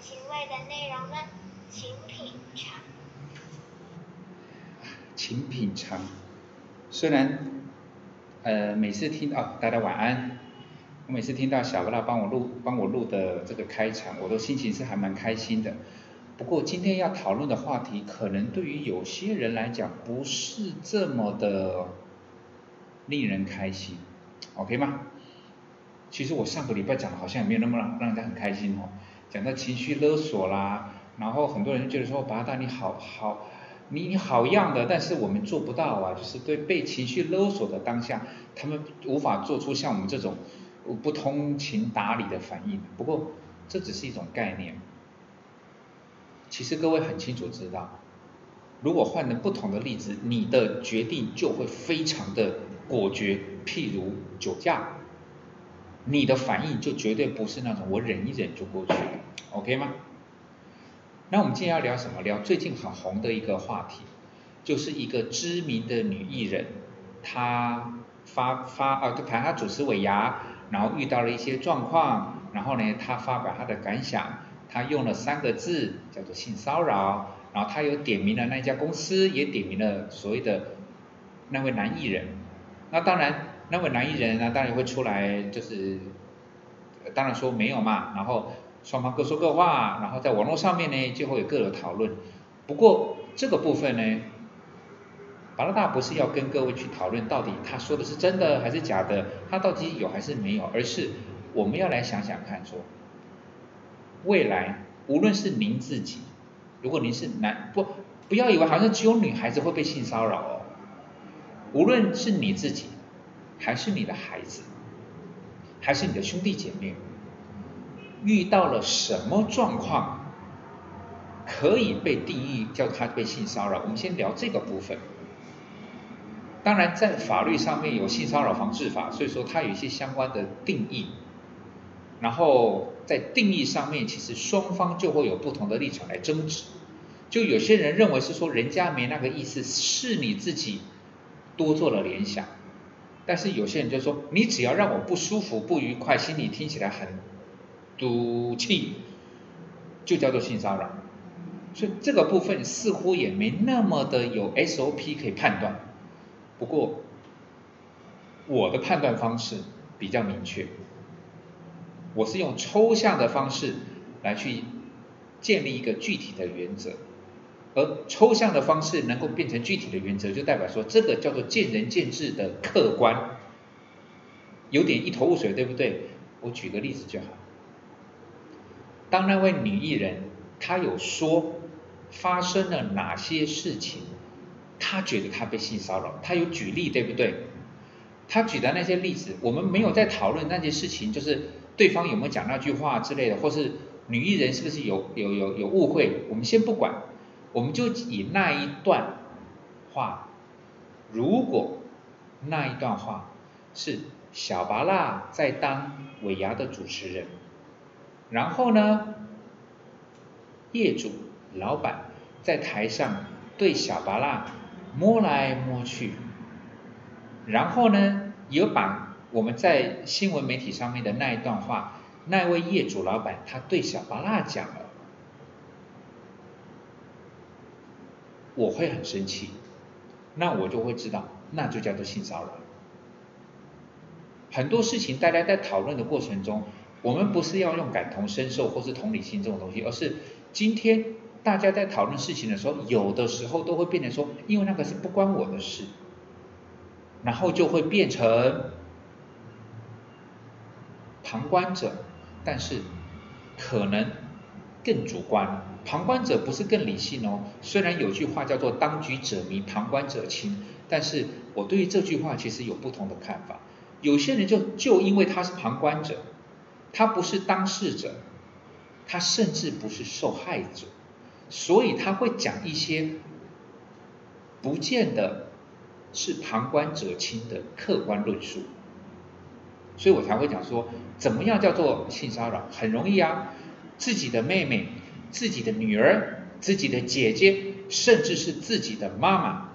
情味的内容呢？请品尝。请品尝。虽然，呃，每次听到大家晚安，我每次听到小布拉帮我录帮我录的这个开场，我的心情是还蛮开心的。不过今天要讨论的话题，可能对于有些人来讲不是这么的令人开心，OK 吗？其实我上个礼拜讲的好像也没有那么让让人家很开心哦，讲到情绪勒索啦，然后很多人觉得说，八大你好好，你你好样的，但是我们做不到啊，就是对被情绪勒索的当下，他们无法做出像我们这种不通情达理的反应。不过这只是一种概念。其实各位很清楚知道，如果换成不同的例子，你的决定就会非常的果决。譬如酒驾，你的反应就绝对不是那种我忍一忍就过去了，OK 吗？那我们今天要聊什么？聊最近很红的一个话题，就是一个知名的女艺人，她发发啊，就，谈她主持尾牙，然后遇到了一些状况，然后呢，她发表她的感想。她用了三个字叫做性骚扰，然后她有点名了那家公司，也点名了所谓的那位男艺人。那当然，那位男艺人呢，当然会出来，就是当然说没有嘛。然后双方各说各话，然后在网络上面呢，就会有各有讨论。不过这个部分呢，巴拉大不是要跟各位去讨论到底他说的是真的还是假的，他到底有还是没有，而是我们要来想想看说。未来，无论是您自己，如果您是男，不，不要以为好像只有女孩子会被性骚扰哦。无论是你自己，还是你的孩子，还是你的兄弟姐妹，遇到了什么状况，可以被定义叫他被性骚扰？我们先聊这个部分。当然，在法律上面有性骚扰防治法，所以说它有一些相关的定义。然后在定义上面，其实双方就会有不同的立场来争执。就有些人认为是说人家没那个意思，是你自己多做了联想。但是有些人就说，你只要让我不舒服、不愉快，心里听起来很赌气，就叫做性骚扰。所以这个部分似乎也没那么的有 SOP 可以判断。不过我的判断方式比较明确。我是用抽象的方式来去建立一个具体的原则，而抽象的方式能够变成具体的原则，就代表说这个叫做见仁见智的客观，有点一头雾水，对不对？我举个例子就好。当那位女艺人她有说发生了哪些事情，她觉得她被性骚扰，她有举例，对不对？她举的那些例子，我们没有在讨论那件事情，就是。对方有没有讲那句话之类的，或是女艺人是不是有有有有误会？我们先不管，我们就以那一段话，如果那一段话是小巴拉在当尾牙的主持人，然后呢，业主老板在台上对小巴拉摸来摸去，然后呢，有把。我们在新闻媒体上面的那一段话，那位业主老板他对小巴拉讲了，我会很生气，那我就会知道，那就叫做性骚扰。很多事情大家在讨论的过程中，我们不是要用感同身受或是同理心这种东西，而是今天大家在讨论事情的时候，有的时候都会变成说，因为那个是不关我的事，然后就会变成。旁观者，但是可能更主观。旁观者不是更理性哦。虽然有句话叫做“当局者迷，旁观者清”，但是我对于这句话其实有不同的看法。有些人就就因为他是旁观者，他不是当事者，他甚至不是受害者，所以他会讲一些不见得是旁观者清的客观论述。所以我才会讲说，怎么样叫做性骚扰？很容易啊，自己的妹妹、自己的女儿、自己的姐姐，甚至是自己的妈妈，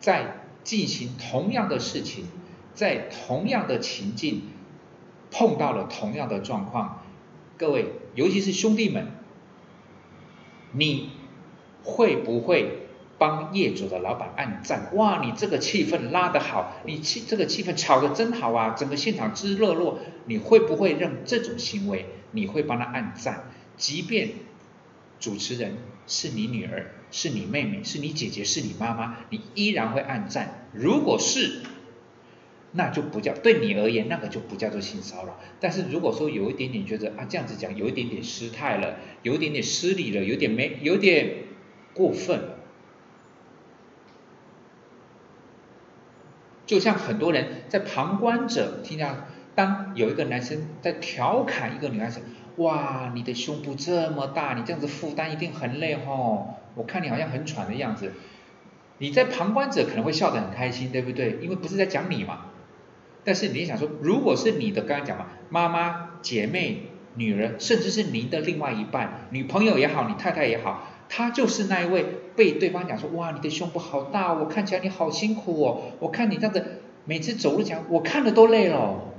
在进行同样的事情，在同样的情境，碰到了同样的状况，各位，尤其是兄弟们，你会不会帮业主的老板按赞？哇，你这个气氛拉得好，你气这个气氛炒得真好啊，整个现场之热络，你会不会让这种行为，你会帮他按赞？即便主持人是你女儿，是你妹妹，是你姐姐，是你妈妈，你依然会按赞。如果是，那就不叫对你而言，那个就不叫做性骚扰。但是如果说有一点点觉得啊，这样子讲有一点点失态了，有一点点失礼了，有点没有点过分，就像很多人在旁观者听到，当有一个男生在调侃一个女孩子，哇，你的胸部这么大，你这样子负担一定很累吼，我看你好像很喘的样子，你在旁观者可能会笑得很开心，对不对？因为不是在讲你嘛。但是你想说，如果是你的，刚刚讲嘛，妈妈、姐妹、女人，甚至是您的另外一半，女朋友也好，你太太也好，她就是那一位被对方讲说，哇，你的胸部好大，我看起来你好辛苦哦，我看你这样子每次走路讲，我看的都累了。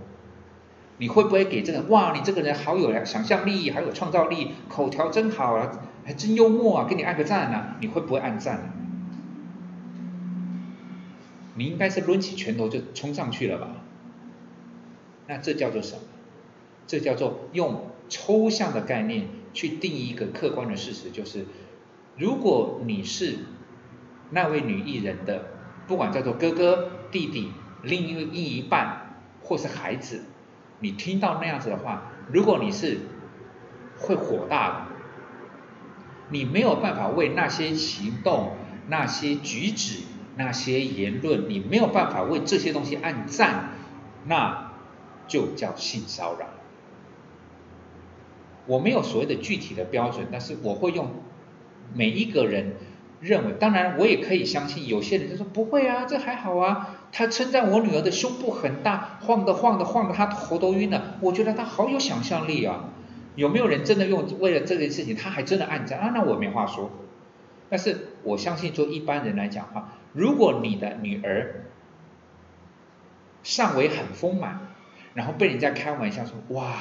你会不会给这个，哇，你这个人好有想象力，好有创造力，口条真好啊，还真幽默啊，给你按个赞啊？你会不会按赞？你应该是抡起拳头就冲上去了吧？那这叫做什么？这叫做用抽象的概念去定义一个客观的事实，就是如果你是那位女艺人的，不管叫做哥哥、弟弟、另一另一半或是孩子，你听到那样子的话，如果你是会火大的，你没有办法为那些行动、那些举止、那些言论，你没有办法为这些东西按赞，那。就叫性骚扰。我没有所谓的具体的标准，但是我会用每一个人认为，当然我也可以相信，有些人就说不会啊，这还好啊。他称赞我女儿的胸部很大，晃的晃的晃的，他头都晕了。我觉得他好有想象力啊。有没有人真的用为了这件事情，他还真的按赞啊？那我没话说。但是我相信，做一般人来讲话，如果你的女儿上围很丰满。然后被人家开玩笑说：“哇，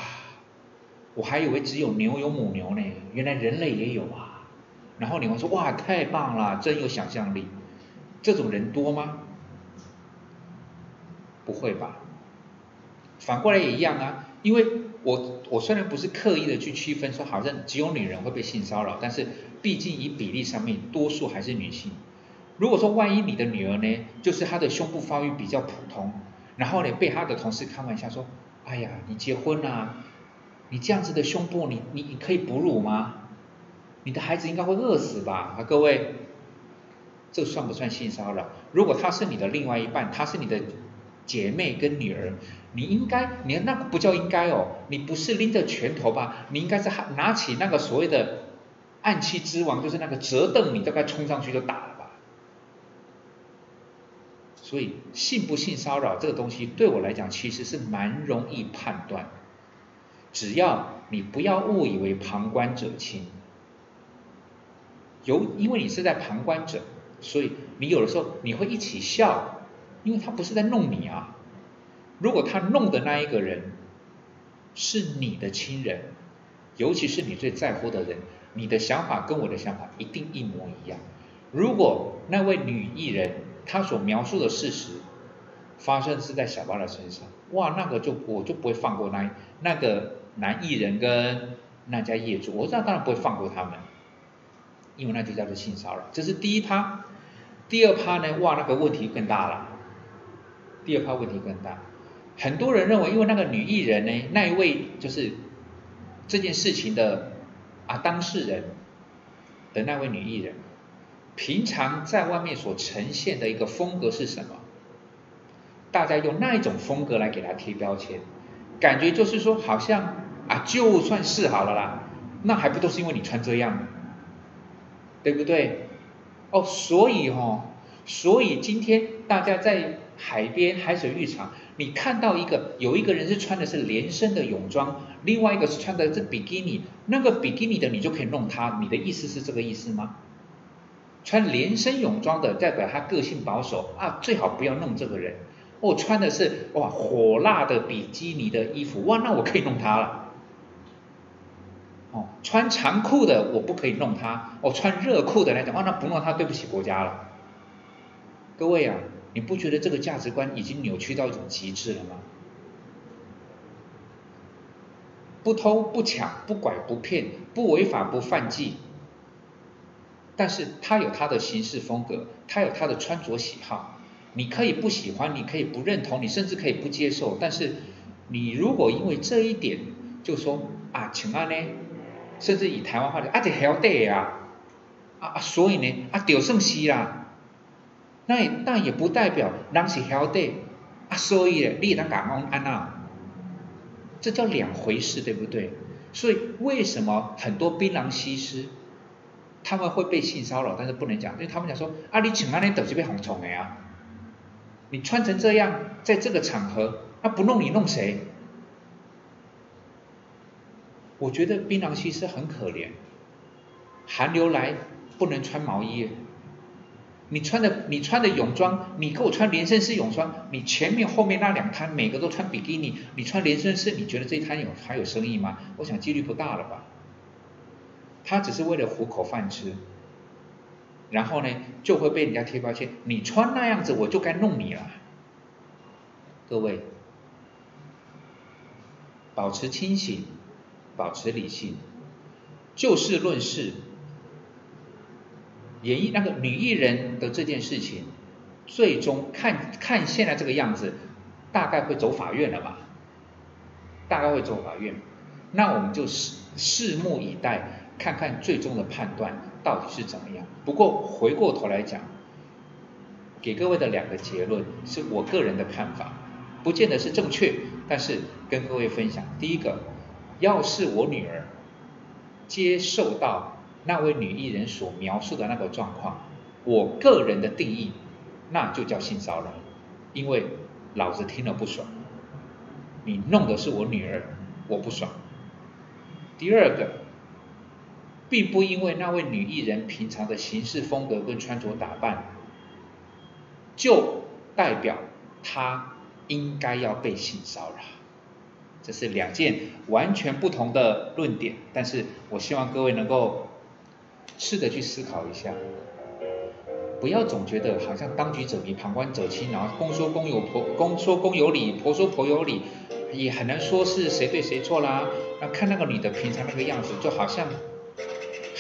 我还以为只有牛有母牛呢，原来人类也有啊。”然后你会说：“哇，太棒了，真有想象力。”这种人多吗？不会吧。反过来也一样啊，因为我我虽然不是刻意的去区分说好像只有女人会被性骚扰，但是毕竟以比例上面，多数还是女性。如果说万一你的女儿呢，就是她的胸部发育比较普通。然后呢，被她的同事开玩笑说：“哎呀，你结婚啊？你这样子的胸部，你你你可以哺乳吗？你的孩子应该会饿死吧？”啊，各位，这算不算性骚扰？如果他是你的另外一半，他是你的姐妹跟女儿，你应该，你那个不叫应该哦，你不是拎着拳头吧？你应该是拿起那个所谓的暗器之王，就是那个折凳，你大概冲上去就打了吧。所以性不性骚扰这个东西对我来讲其实是蛮容易判断，只要你不要误以为旁观者清，有因为你是在旁观者，所以你有的时候你会一起笑，因为他不是在弄你啊。如果他弄的那一个人是你的亲人，尤其是你最在乎的人，你的想法跟我的想法一定一模一样。如果那位女艺人，她所描述的事实发生是在小巴的身上，哇，那个就我就不会放过那那个男艺人跟那家业主，我知道当然不会放过他们，因为那就叫做性骚扰。这是第一趴，第二趴呢，哇，那个问题更大了。第二趴问题更大，很多人认为，因为那个女艺人呢，那一位就是这件事情的啊当事人的那位女艺人。平常在外面所呈现的一个风格是什么？大家用那一种风格来给她贴标签，感觉就是说，好像啊，就算是好了啦，那还不都是因为你穿这样，对不对？哦，所以哦，所以今天大家在海边海水浴场，你看到一个有一个人是穿的是连身的泳装，另外一个是穿的是比基尼，那个比基尼的你就可以弄他，你的意思是这个意思吗？穿连身泳装的代表他个性保守啊，最好不要弄这个人。哦，穿的是哇火辣的比基尼的衣服，哇，那我可以弄他了。哦，穿长裤的我不可以弄他，哦，穿热裤的来讲，哦，那不弄他对不起国家了。各位啊，你不觉得这个价值观已经扭曲到一种极致了吗？不偷不抢不拐不骗不违法不犯纪，但是他有他的行事风格，他有他的穿着喜好，你可以不喜欢，你可以不认同，你甚至可以不接受，但是你如果因为这一点就说啊，请安呢？甚至以台湾话的啊，这晓得啊，啊啊，所以呢，啊，屌胜西啦，那也那也不代表人是晓得，啊，所以，你当讲讲安那，这叫两回事，对不对？所以为什么很多槟榔西施他们会被性骚扰，但是不能讲，因为他们讲说啊，你请安呢，都是被红虫的呀，你穿成这样，在这个场合，那不弄你弄谁？我觉得槟榔西施很可怜，寒流来不能穿毛衣，你穿的你穿的泳装，你给我穿连身式泳装，你前面后面那两摊每个都穿比基尼，你穿连身式，你觉得这一摊有还有生意吗？我想几率不大了吧。他只是为了糊口饭吃，然后呢就会被人家贴标签，你穿那样子我就该弄你了。各位，保持清醒。保持理性，就事论事。演绎那个女艺人的这件事情，最终看看现在这个样子，大概会走法院了吧？大概会走法院，那我们就拭拭目以待，看看最终的判断到底是怎么样。不过回过头来讲，给各位的两个结论是我个人的看法，不见得是正确，但是跟各位分享。第一个。要是我女儿接受到那位女艺人所描述的那个状况，我个人的定义，那就叫性骚扰，因为老子听了不爽，你弄的是我女儿，我不爽。第二个，并不因为那位女艺人平常的行事风格跟穿着打扮，就代表她应该要被性骚扰。这是两件完全不同的论点，但是我希望各位能够试着去思考一下，不要总觉得好像当局者迷，旁观者清，然后公说公有婆，公说公有理，婆说婆有理，也很难说是谁对谁错啦。那看那个女的平常那个样子，就好像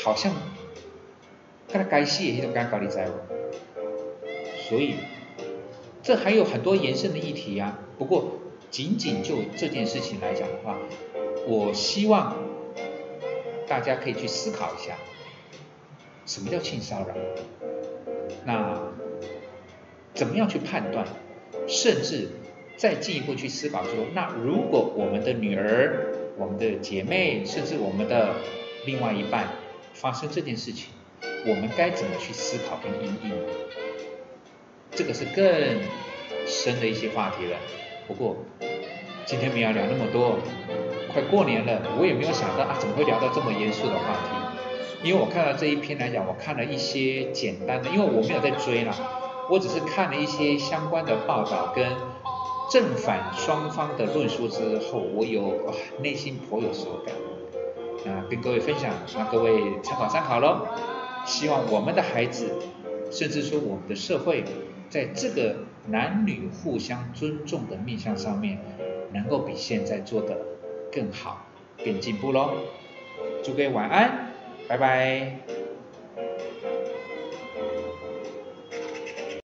好像看她该戏也一种尴尬的在所以这还有很多延伸的议题呀。不过。仅仅就这件事情来讲的话，我希望大家可以去思考一下，什么叫性骚扰？那怎么样去判断？甚至再进一步去思考说，那如果我们的女儿、我们的姐妹，甚至我们的另外一半发生这件事情，我们该怎么去思考跟应对？这个是更深的一些话题了。不过今天没有聊那么多，快过年了，我也没有想到啊，怎么会聊到这么严肃的话题？因为我看到这一篇来讲，我看了一些简单的，因为我没有在追啦，我只是看了一些相关的报道跟正反双方的论述之后，我有内心颇有所感，啊，跟各位分享，让各位参考参考喽。希望我们的孩子，甚至说我们的社会。在这个男女互相尊重的面向上面，能够比现在做的更好，更进步喽。祝各位晚安，拜拜。